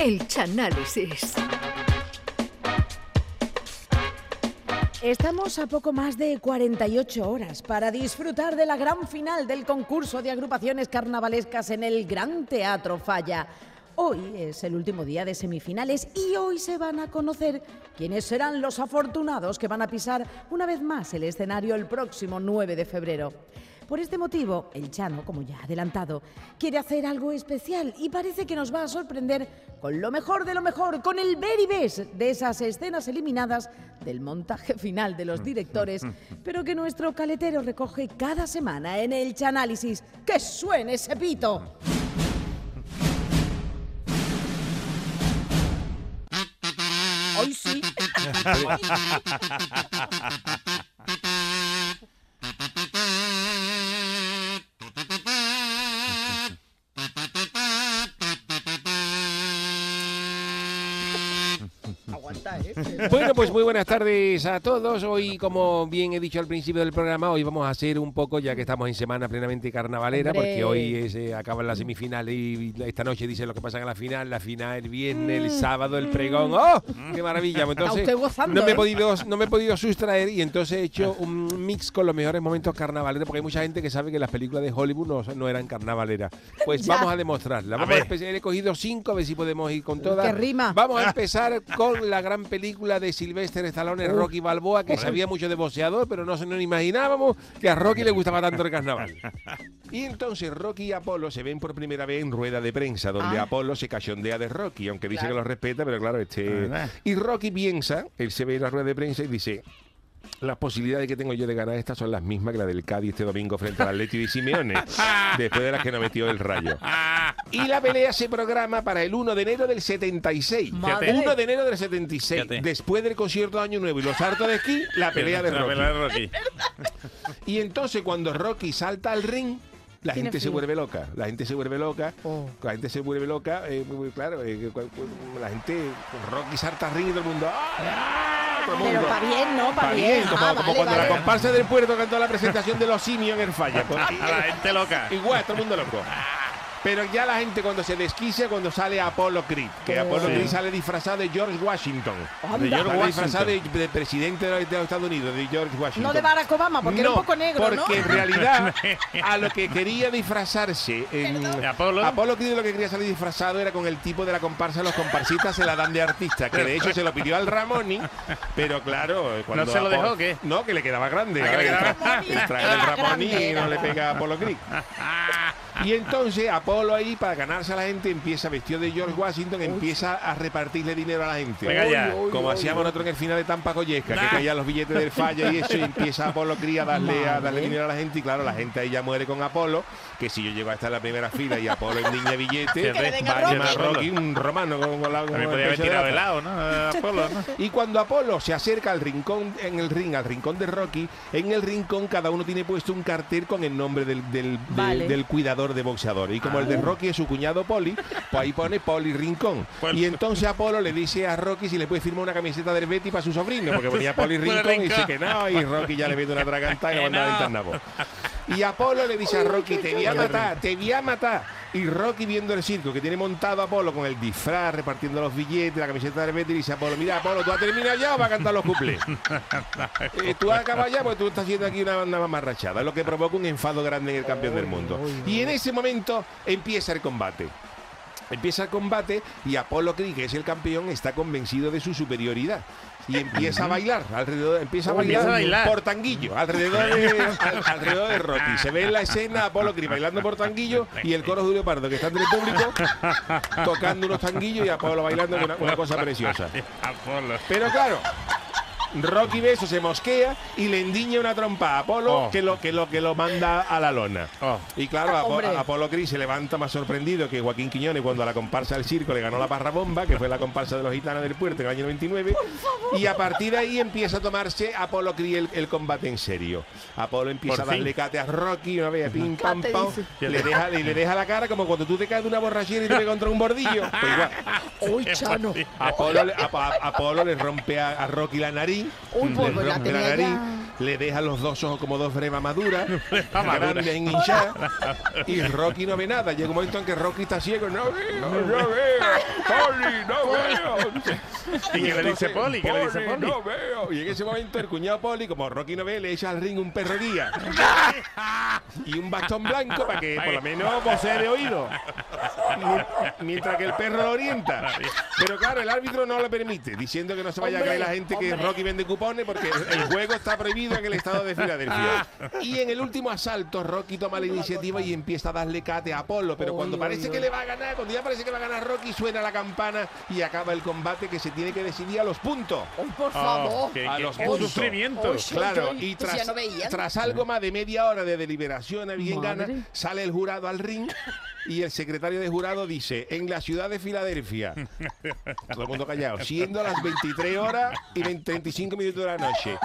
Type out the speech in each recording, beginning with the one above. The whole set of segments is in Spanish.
El Chanálisis. Estamos a poco más de 48 horas para disfrutar de la gran final del concurso de agrupaciones carnavalescas en el Gran Teatro Falla. Hoy es el último día de semifinales y hoy se van a conocer quiénes serán los afortunados que van a pisar una vez más el escenario el próximo 9 de febrero. Por este motivo, el Chano, como ya ha adelantado, quiere hacer algo especial y parece que nos va a sorprender con lo mejor de lo mejor, con el very best de esas escenas eliminadas del montaje final de los directores, pero que nuestro caletero recoge cada semana en el Chanálisis. ¡Que suene ese pito! Hoy sí. ¿eh? Bueno, pues muy buenas tardes a todos. Hoy, como bien he dicho al principio del programa, hoy vamos a hacer un poco, ya que estamos en semana plenamente carnavalera, Hombre. porque hoy es, eh, acaban las semifinales y esta noche dice lo que pasa en la final, la final el viernes, el sábado, el pregón. ¡Oh! ¡Qué maravilla! Pues Entonces, gozando, no me, he ¿eh? podido, no me he podido sustraer y entonces he hecho un mix con los mejores momentos carnavaleros, porque hay mucha gente que sabe que las películas de Hollywood no, no eran carnavaleras. Pues Ya. vamos a demostrarla. Vamos a, empezar. He cogido cinco, a ver si podemos ir con todas. Que rima. Vamos a empezar con la gran película de Sylvester Stallone, Rocky Balboa, que sabía mucho de boxeador, pero no se nos imaginábamos que a Rocky le gustaba tanto el carnaval. Y entonces Rocky y Apolo se ven por primera vez en rueda de prensa, donde Ah. Apolo se cachondea de Rocky, aunque dice Claro. que lo respeta, pero claro, este... Ah. Y Rocky piensa, él se ve en la rueda de prensa y dice... Las posibilidades que tengo yo de ganar esta son las mismas que la del Cádiz este domingo frente al Atleti de Simeone, después de las que nos metió el rayo. Y la pelea se programa para el 1 de enero del 76. Madre. 1 de enero del 76. Fíjate. Después del concierto de Año Nuevo y los hartos de esquí, la pelea de La Rocky. pelea de Rocky. Y entonces cuando Rocky salta al ring, la gente se vuelve loca. La gente se vuelve loca. Oh. La gente se vuelve loca. eh, claro, eh, la gente, Rocky salta al ring y todo el mundo. ¡ah! Todo el Pero para bien, ¿no? Para Pa' bien. bien, como, Ah, como vale, cuando vale. la comparsa del puerto cantó la presentación de los simios en el falla. Pues, A la gente loca. Igual, todo el mundo loco. Pero ya la gente cuando se desquicia cuando sale Apollo Creed, que Oh. Apollo Sí. Creed sale disfrazado de George Washington. De George Sale disfrazado de, Washington. de presidente de los Estados Unidos, de George Washington. No de Barack Obama, porque era un No, poco negro, ¿no? porque en realidad a lo que quería disfrazarse en. Apolo Creed lo que quería salir disfrazado era con el tipo de la comparsa los comparsistas se la dan de artista que de hecho se lo pidió al Ramoni pero claro cuando ¿No se lo Apolo- dejó, qué? no que le quedaba grande Ah, que le el, quedaba Era Ramoni no le pega a Apolo Creed y entonces Apolo ahí para ganarse a la gente empieza vestido de George Washington empieza a repartirle dinero a la gente Venga ya. como hacíamos nosotros en el final de Tampa Collesca, que Nah. caían los billetes del falla y eso, y empieza Apolo Cría a darle, a darle dinero a la gente, y claro, la gente ahí ya muere con Apolo, que si yo llego a estar en la primera fila y Apolo en niña billete, Que va a Rocky. llamar Rocky un romano con, con la con También el podía haber pecho de tirado lata. helado, ¿no? Apolo, ¿no? Y cuando Apolo se acerca al rincón, en el ring, al rincón de Rocky, en el rincón cada uno tiene puesto un cartel con el nombre del, del, del- Vale. del cuidador de boxeador. Y como el de Rocky es su cuñado Poli, pues ahí pone Poli Rincón. Pues- Y entonces Apolo le dice a Rocky si le puede firmar una camiseta del Betty para su sobrino, porque ponía Poli Rincón y dice que no, y Rocky ya le mete una tragantada y lo manda a no. ventana, pues. Y Apolo le dice a Rocky, te voy a matar, te voy a matar. Y Rocky viendo el circo que tiene montado a Apolo con el disfraz, repartiendo los billetes, la camiseta del Betty, dice Apolo, mira Apolo, ¿tú has terminado ya o vas a cantar los cuplés? Eh, tú has acabado ya porque tú estás haciendo aquí una banda mamarrachada, lo que provoca un enfado grande en el campeón del mundo. Y en ese momento empieza el combate. Empieza el combate y Apolo Creed, que es el campeón, está convencido de su superioridad. Y empieza a bailar, alrededor, empieza a bailar, empieza a bailar. por tanguillo, alrededor de, al- alrededor de Rocky. Se ve en la escena Apolo Creed bailando por tanguillo y el coro Julio Pardo, que está entre el público, tocando unos tanguillos y Apolo bailando, una, una cosa preciosa. Apolo. Pero claro, Rocky ve eso, se mosquea y le endiña una trompa a Apolo Oh. que, lo, que, lo, que lo manda a la lona. Oh. Y claro, Apo- Hombre. Apolo Cris se levanta más sorprendido que Joaquín Quiñones cuando a la comparsa del circo le ganó la parra bomba, que fue la comparsa de los gitanos del puerto en el año 99. Y a partir de ahí empieza a tomarse Apolo Cris el, el combate en serio. Apolo empieza Por a darle cate a Rocky, una vez, pim, pam, pam. Le deja, le, le deja la cara como cuando tú te caes de una borrachera y te contra un bordillo. Pues igual. Uy, Chano. Apolo, le- a- a- Apolo le rompe a, a Rocky la nariz. Uy, pues, le la tenía ya. le deja los dos ojos como dos bremas maduras, grandes en hinchar, y Rocky no ve nada. Llega un momento en que Rocky está ciego, no veo, no veo, Poli, no veo. ¿Y qué le dice Poli? ¿Qué le dice Poli? No veo. Y en ese momento el cuñado Poli, como Rocky no ve, le echa al ring un perro guía y un bastón blanco para que por lo menos posee de oído. Mi- Mientras que el perro lo orienta. Pero claro, el árbitro no lo permite, diciendo que no se vaya a creer la gente que hombre. Vende cupones porque el juego está prohibido en el estado de Filadelfia. Y en el último asalto, Rocky toma la iniciativa y empieza a darle cate a Apolo. Pero cuando parece que le va a ganar, cuando ya parece que va a ganar Rocky, suena la campana y acaba el combate que se tiene que decidir a los puntos. ¡Ay, por Oh, favor! qué, A los qué puntos. Claro, y pues tras, tras algo más de media hora de deliberación bien Madre. gana, sale el jurado al ring y el secretario de jurado dice, en la ciudad de Filadelfia, todo el mundo callado, siendo las 23 horas y 20 35 minutos de la noche,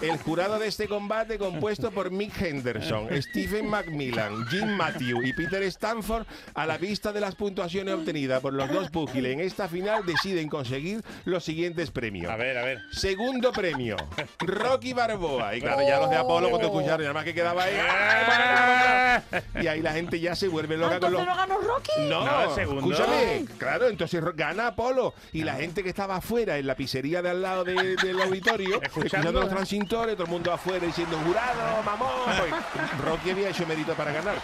el jurado de este combate compuesto por Mick Henderson, Stephen Macmillan, Jim Matthew y Peter Stanford, a la vista de las puntuaciones obtenidas por los dos púgiles en esta final, deciden conseguir los siguientes premios. A ver, a ver. Segundo premio, Rocky Balboa. Y claro, ya los de Apolo cuando escucharon, y además que quedaba ahí. ¡ay, Y ahí la gente ya se vuelve loca con los. ¿Entonces no ganó Rocky? No, No, el segundo. escúchame. Claro, entonces gana Apolo. Y la gente que estaba afuera en la pizzería de al lado de- del auditorio, escuchando los transintores, todo el mundo afuera diciendo jurado, mamón. Rocky había hecho mérito para ganar.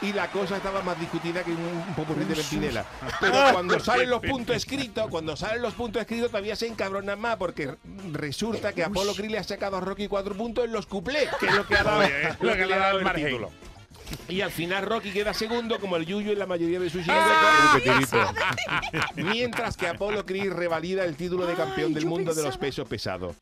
Y la cosa estaba más discutida que un, un popurrí de Ventinela. Pero cuando salen los puntos escritos, cuando salen los puntos escritos, todavía se encabronan más porque resulta que Apolo Creed le ha sacado a Rocky cuatro puntos en los cuplés, que es lo que ha dado, Oye, es lo que le ha dado el título. Y al final Rocky queda segundo como el Yuyu en la mayoría de sus chirigotas. Mientras que Apolo Creed revalida el título de campeón Ay, del mundo de los pesos pesados.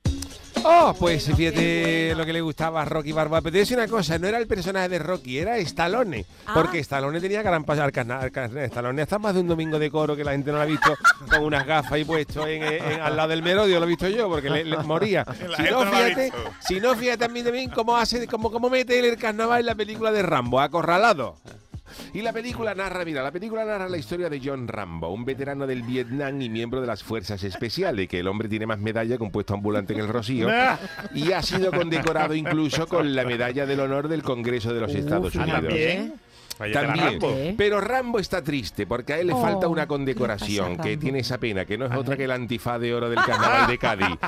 Oh, pues fíjate lo que le gustaba a Rocky Balboa. Pero te una cosa, no era el personaje de Rocky, era Stallone. Ah. Porque Stallone tenía gran pasar. Stallone está más de un domingo de coro que la gente no lo ha visto con unas gafas y puesto en, en- al lado del merodio, lo he visto yo, porque le, le moría. Si no, fíjate, si no, fíjate también, también cómo hace, cómo, cómo mete el carnaval en la película de Rambo, acorralado. Y la película narra, mira, la película narra la historia de John Rambo, un veterano del Vietnam y miembro de las fuerzas especiales, que el hombre tiene más medalla que un puesto ambulante en el Rocío, y ha sido condecorado incluso con la medalla del honor del Congreso de los Estados. Unidos. También. Pero Rambo está triste porque a él le Oh, falta una ¿qué condecoración pasa a que tiene esa pena, que no es otra que el antifaz de oro del carnaval de Cádiz,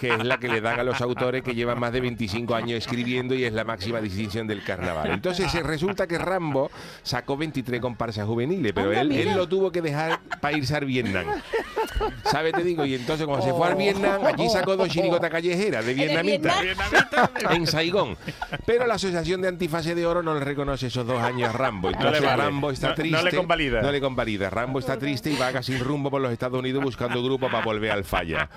que es la que le dan a los autores que llevan más de 25 años escribiendo y es la máxima distinción del carnaval. Entonces eh, resulta que Rambo sacó 23 comparsas juveniles, pero Anda, él, lo tuvo que dejar para irse al Vietnam. ¿Sabes? Te digo, y entonces cuando se fue al Vietnam, allí sacó dos chirigotas callejeras de ¿En el vietnamita Vietnam? en Saigón. Pero la Asociación de Antifase de Oro no le reconoce esos dos años a Rambo. Entonces vale. Rambo está No- no triste. le convalida. No le convalida. Rambo está triste y vaga sin rumbo por los Estados Unidos buscando grupo para volver al falla.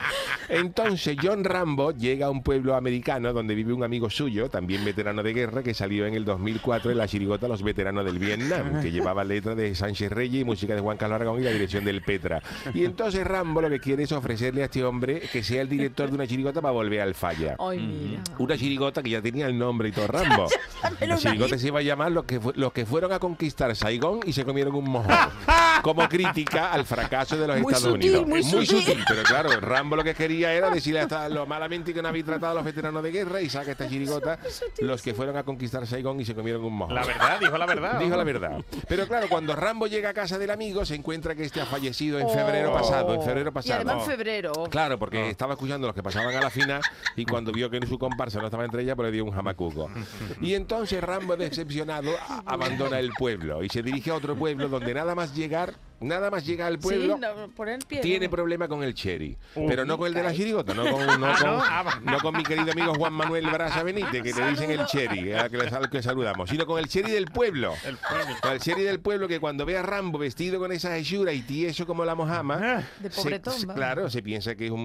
Entonces John Rambo llega a un pueblo americano donde vive un amigo suyo, también veterano de guerra, que salió en el 2004 en la chirigota Los Veteranos del Vietnam, que llevaba letra de Sánchez Reyes y música de Juan Carlos Aragón y la dirección del Petra. Y entonces Rambo lo que quiere es ofrecerle a este hombre que sea el director de una chirigota para volver al falla. Ay, mira. Una chirigota que ya tenía el nombre y todo Rambo. La chirigota se iba a llamar los que, los que fueron a conquistar Saigón y se comieron un mojón. Como crítica al fracaso de los Muy Estados sutil, Unidos. muy Es muy sutil. sutil, pero claro, Rambo lo que quería era decirle hasta lo malamente que no habéis tratado a los veteranos de guerra y saca esta chirigota los que fueron a conquistar Saigón y se comieron un mojón. La verdad, dijo la verdad. Dijo la verdad. Pero claro, cuando Rambo llega a casa del amigo, se encuentra que este ha fallecido en febrero pasado. En febrero Y pasado. además en febrero. Claro, porque estaba escuchando los que pasaban a la final y cuando vio que su comparsa no estaba entre ellas, pues le dio un jamacuco. Y entonces Rambo, decepcionado, abandona el pueblo y se dirige a otro pueblo donde nada más llegar, estar nada más llega al pueblo. Sí, no, poner el pie. Tiene ¿no? problema con el cherry, Uh. pero no con el de la chirigota, no con, no Ah, con- ¿no? Ah, no con mi querido amigo Juan Manuel Brasa Benítez, que le dicen el cherry, al que, que saludamos, sino con el cherry del pueblo. El pueblo. Con el cherry del pueblo que cuando ve a Rambo vestido con esa hechura y tieso como la mojama, De se- pobretón, se- va. claro, se piensa que es un,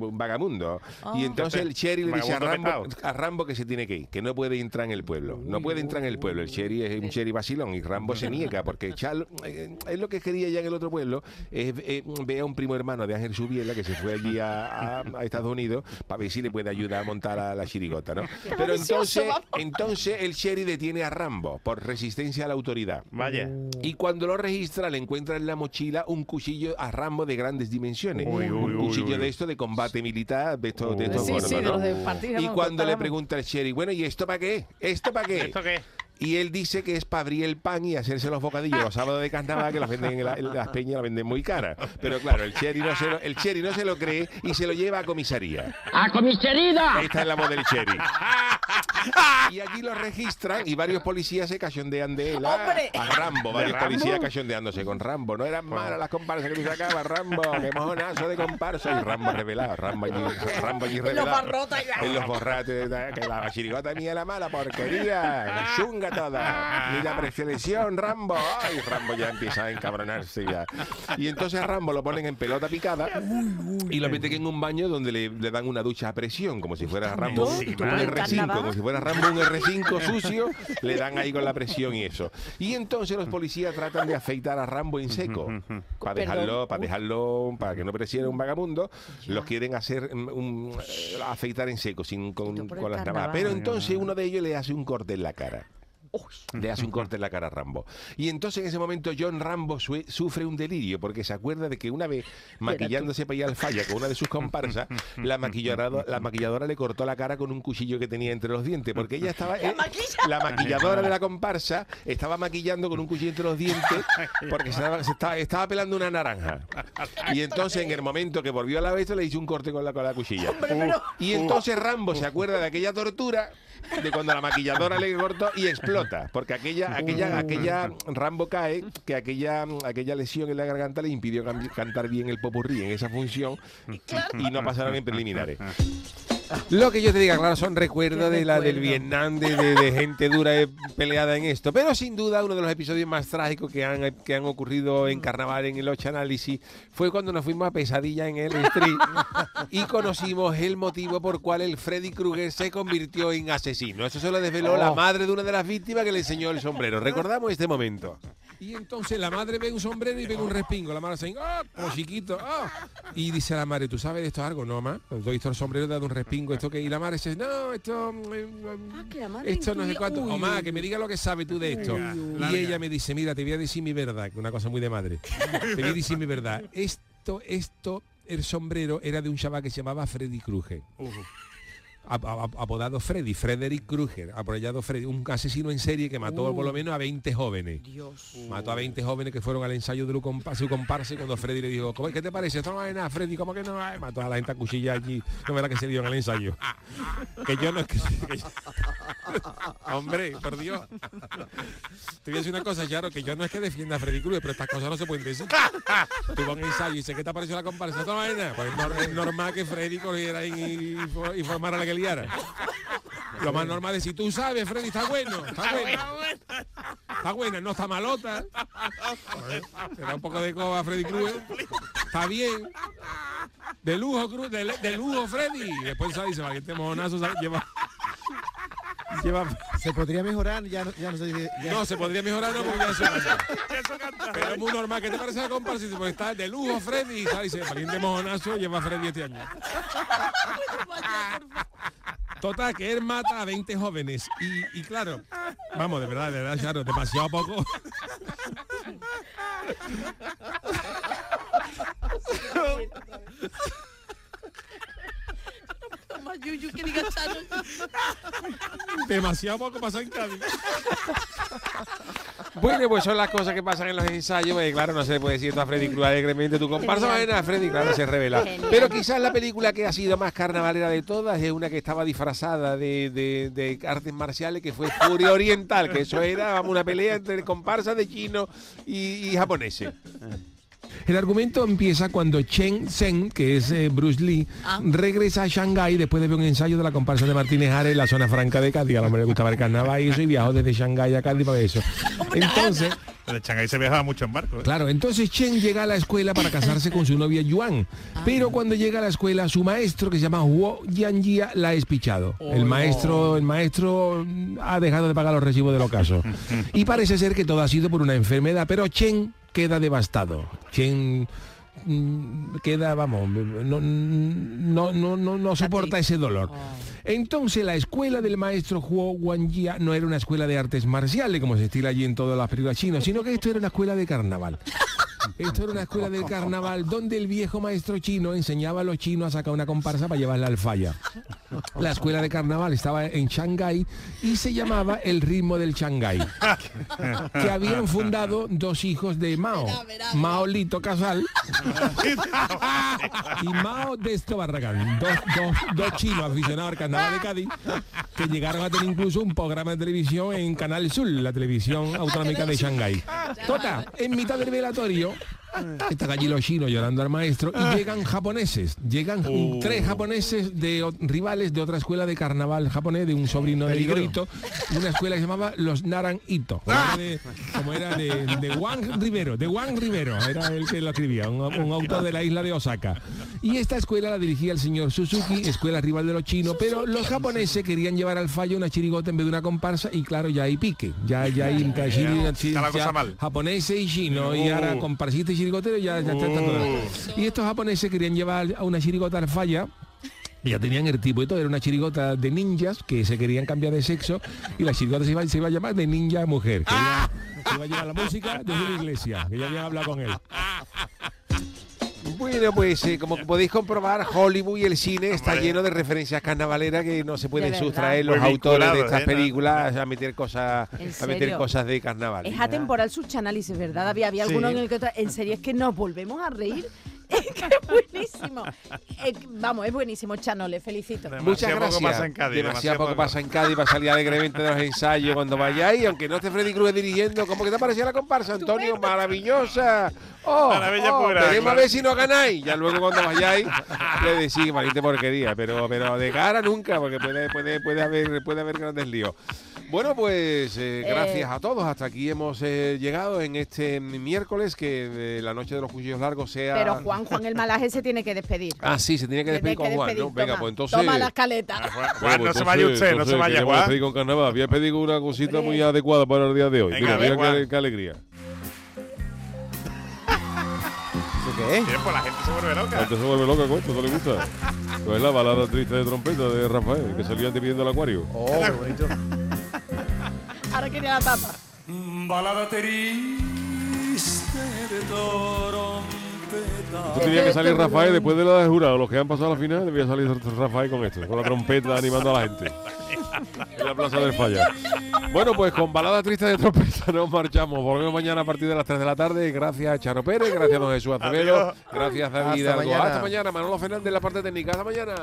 un vagamundo. Ah. Y entonces el Cherry le dice a Vagabundo Rambo, a Rambo que se tiene que ir, que no puede entrar en el pueblo. No puede entrar en el pueblo. El Cherry es un Cherry vacilón y Rambo se niega porque Chal- eh, él lo que quería ella en el otro pueblo es eh, ve a un primo hermano de Ángel Subiela que se fue allí a, a- a Estados Unidos para ver si le puede ayudar a montar a la chirigota, ¿no? Pero entonces, entonces el sheriff detiene a Rambo por resistencia a la autoridad. Vaya. Y cuando lo registra, le encuentra en la mochila un cuchillo a Rambo de grandes dimensiones. Uy, uy, un uy, cuchillo uy. de esto de combate militar, de estos, de estos Sí, gordos, sí, de los de Y cuando le pregunta el sheriff, bueno, ¿y esto para qué? ¿Esto para qué? ¿Esto qué? Y él dice que es para abrir el pan y hacerse los bocadillos los sábados de carnaval que las venden en, la- en las peñas, las venden muy caras. Pero claro, el cherry no se lo, el cherry no se lo cree y se lo lleva a comisaría. ¡A comisaría! Esta es la voz del cherry. Y aquí lo registran y varios policías se cachondean de él. a- ¡Hombre! A Rambo, varios Rambo? policías cachondeándose con Rambo. No eran malas las comparsas que tú sacabas, Rambo. Qué mojonazo de comparsa. Y Rambo revelado, Rambo allí, Rambo allí revelado. En los borrates, que la chirigota mía la mala porquería, la chunga toda. Ni la preselección, Rambo. Ay, Rambo ya empieza a encabronarse ya. Y entonces a Rambo lo ponen en pelota picada y lo meten en un baño donde le, le dan una ducha a presión, como si fuera Rambo un, Encima. un ¿En R5, carnaval? como si fuera Rambo un R5 sucio, le dan ahí con la presión y eso. Y entonces los policías tratan de afeitar a Rambo en seco. Para dejarlo, para dejarlo, para que no pareciera un vagamundo, los quieren hacer mm, un, eh, afeitar en seco, sin con, las navajas. Pero entonces uno de ellos le hace un corte en la cara. Le hace un corte en la cara a Rambo. Y entonces en ese momento John Rambo sufre un delirio porque se acuerda de que una vez maquillándose para ir al falla con una de sus comparsas, la maquilladora, la maquilladora le cortó la cara con un cuchillo que tenía entre los dientes. Porque ella estaba. eh, la maquilladora de la comparsa estaba maquillando con un cuchillo entre los dientes porque se estaba, se estaba, estaba pelando una naranja. Y entonces en el momento que volvió a la vez le hizo un corte con la, con la cuchilla. Y entonces Rambo se acuerda de aquella tortura de cuando la maquilladora le cortó y explota, porque aquella, aquella, aquella Rambo cae, que aquella, aquella lesión en la garganta le impidió cantar bien el popurrí en esa función y no pasaron en preliminares. Lo que yo te diga, claro, son recuerdos de la del. Vietnam, de, de- de gente dura eh, peleada en esto. Pero sin duda uno de los episodios más trágicos que han, que han ocurrido en carnaval en el Ocho Análisis fue cuando nos fuimos a Pesadilla en el Street y conocimos el motivo por cual el Freddy Krueger se convirtió en asesino. Eso se lo desveló la madre de una de las víctimas que le enseñó el sombrero. Recordamos este momento. Y entonces la madre ve un sombrero y ve un respingo. La madre dice, ¡ah! Como chiquito, ¡ah! Y dice la madre, ¿tú sabes de esto algo? No, ma. He visto el sombrero, dado un respingo. ¿Esto que Y la madre dice, no, esto. mm, Ah, que la madre esto no sé cuánto. Uy, O más, uy, que me diga lo que sabe tú de esto. y ella me dice, mira, te voy a decir mi verdad, que una cosa muy de madre. te voy a decir mi verdad. Esto, esto, el sombrero era de un chaval que se llamaba Freddy Krueger. Ap- ap- apodado Freddy, Frederick Krueger, apodado Freddy, un asesino en serie que mató por lo menos a 20 jóvenes. Dios. Mató a 20 jóvenes que fueron al ensayo de su compa- su comparsa cuando Freddy le dijo, "¿Cómo- ¿qué te parece? Esto no es nada, Freddy, ¿cómo que no? Ay, mató a la gente a cuchilla allí, no era que se dio en el ensayo. que yo no es que... que yo- Hombre, por Dios. Te voy a decir una cosa, Charo, que yo no es que defienda a Freddy Krueger, pero estas cosas no se pueden decir. Tuvo un ensayo y dice, ¿qué te pareció la comparsa? No nada. Pues es nor- es normal que Freddy cogiera y, y, y formara la que liara. Lo más normal es si tú sabes, Freddy, está bueno, está bueno. Está buena, no está malota. Te da un poco de coba a Freddy Krueger. Está bien. De lujo, Cruz, de, de lujo, Freddy. Y después sale y se mojonazo, sale- lleva. Lleva. Se podría mejorar, ya no, ya no sé. ya- No, se podría mejorar, no, porque ya eso canta. Pero es muy normal. ¿Qué te parece la comparsa? Pues está de lujo, Freddy. Y dice, valiente mojonazo, lleva a Freddy este año. Total, que él mata a 20 jóvenes. Y, y claro, vamos, de verdad, de verdad, claro, demasiado poco. Yuyu, que diga Charo. Demasiado poco pasa en Cádiz. Bueno, pues son las cosas que pasan en los ensayos. pues, claro, no se le puede decir esto a Freddy Krueger alegremente. Tu comparsa Genial. bueno, a Freddy, claro, se revela. Genial. Pero quizás la película que ha sido más carnavalera de todas es una que estaba disfrazada de, de- de artes marciales, que fue Furia Oriental, que eso era vamos, una pelea entre comparsas de chinos y, y japoneses. El argumento empieza cuando Chen Zhen, que es eh, Bruce Lee, Ah. regresa a Shanghái después de ver un ensayo de la comparsa de Martínez Ares en la zona franca de Cádiz. Al hombre le gustaba el carnaval y eso, y viajó desde Shanghái a Cádiz para eso. Entonces, En Shanghái se viajaba mucho en barco. ¿eh? claro, entonces Chen llega a la escuela para casarse con su novia Yuan. Pero cuando llega a la escuela, su maestro, que se llama Huo Yanjia, la ha espichado. El maestro, el maestro ha dejado de pagar los recibos del ocaso. Y parece ser que todo ha sido por una enfermedad, pero Chen queda devastado. Mm, queda, vamos, no, no, no, no, soporta ese dolor. Entonces la escuela del maestro Huo Guanjia no era una escuela de artes marciales, como se estila allí en todas las películas chinas, sino que esto era una escuela de carnaval. Esto era una escuela de carnaval donde el viejo maestro chino enseñaba a los chinos a sacar una comparsa para llevarla al falla. La escuela de carnaval estaba en Shanghái y se llamaba El ritmo del Shanghái, que habían fundado dos hijos de Mao, Mao Lito Casal y Mao de Esto Barragán, dos, dos, dos chinos aficionados al carnaval de Cádiz que llegaron a tener incluso un programa de televisión en Canal Sur, la televisión autonómica de Shanghái. Total, en mitad del velatorio están allí los chinos llorando al maestro y llegan japoneses, llegan tres japoneses de o- rivales de otra escuela de carnaval japonés, de un sobrino de Hirohito, una escuela que se llamaba los Naran Ito, como era de, como era de, de Juan Rivero, de Juan Rivero, era el que lo escribía, un, un autor de la isla de Osaka. Y esta escuela la dirigía el señor Suzuki, escuela rival de los chinos, pero los japoneses querían llevar al fallo una chirigota en vez de una comparsa y claro, ya hay pique, ya, ya hay ya, japoneses y chinos y ahora comparsista y chirigotero ya, ya está, está todo. Y estos japoneses querían llevar a una chirigota al falla ya tenían el tipo y todo, era una chirigota de ninjas que se querían cambiar de sexo y la chirigota se iba, se iba a llamar de ninja mujer, que iba, que iba a llevar la música desde la iglesia, que ya habían hablado con él. Bueno, pues eh, como podéis comprobar, Hollywood y el cine está Hombre. lleno de referencias carnavaleras que no se pueden sustraer los Muy autores de estas ¿eh? No- películas a meter cosas ¿En a meter cosas de carnaval. Es atemporal sus análisis, ¿verdad? Había, había Sí. alguno en el que otra. En serio, es que nos volvemos a reír. Es buenísimo. Eh, vamos, es buenísimo, Chano, le felicito. Muchas Demasiado gracias. poco pasa en Cádiz, demasiado demasiado poco poco. pasa en Cádiz para salir alegremente de los ensayos cuando vayáis, aunque no esté Freddy Cruz dirigiendo. ¿Cómo que te parecía la comparsa, Antonio? Maravillosa. Oh, Maravilla oh, pura, a claro. ver si no ganáis. Ya luego cuando vayáis le decís, valiente porquería, pero, pero de cara nunca, porque puede, puede, puede, haber, puede haber grandes líos. Bueno, pues eh, gracias a todos. Hasta aquí hemos eh, llegado en este miércoles, que eh, la noche de los cuchillos largos sea... Pero Juan, Juan el malaje se tiene que despedir. Ah, sí, se tiene que Tiene despedir con Juan, despedir. ¿no? Venga, Toma, pues entonces... Toma la escaleta. Juan, Bueno, no pues se vaya entonces- usted, no se vaya, Juan. con carnaval. Había pedido una cosita muy adecuada para el día de hoy. Venga, mira, mira Juan. qué, qué alegría. ¿Eso qué es? Bien, pues la gente se vuelve La loca. gente se vuelve loca con esto, ¿no le gusta? Pues la balada triste de trompeta de Rafael, que salía antes pidiendo el acuario. Oh, qué bonito. Ahora quería la tapa. Balada triste de trompeta. Tú tenías que salir Rafael después de la de jurado. Los que han pasado a la final, debía salir Rafael con esto, con la trompeta animando a la gente. En la plaza del falla. Bueno, pues con balada triste de trompeta nos marchamos. Volvemos mañana a partir de las 3 de la tarde. Gracias, Charo Pérez. Gracias, don Jesús Acevedo. Gracias, David Hasta Hidalgo. mañana. Hasta mañana. Manolo Fernández, la parte técnica. Hasta mañana.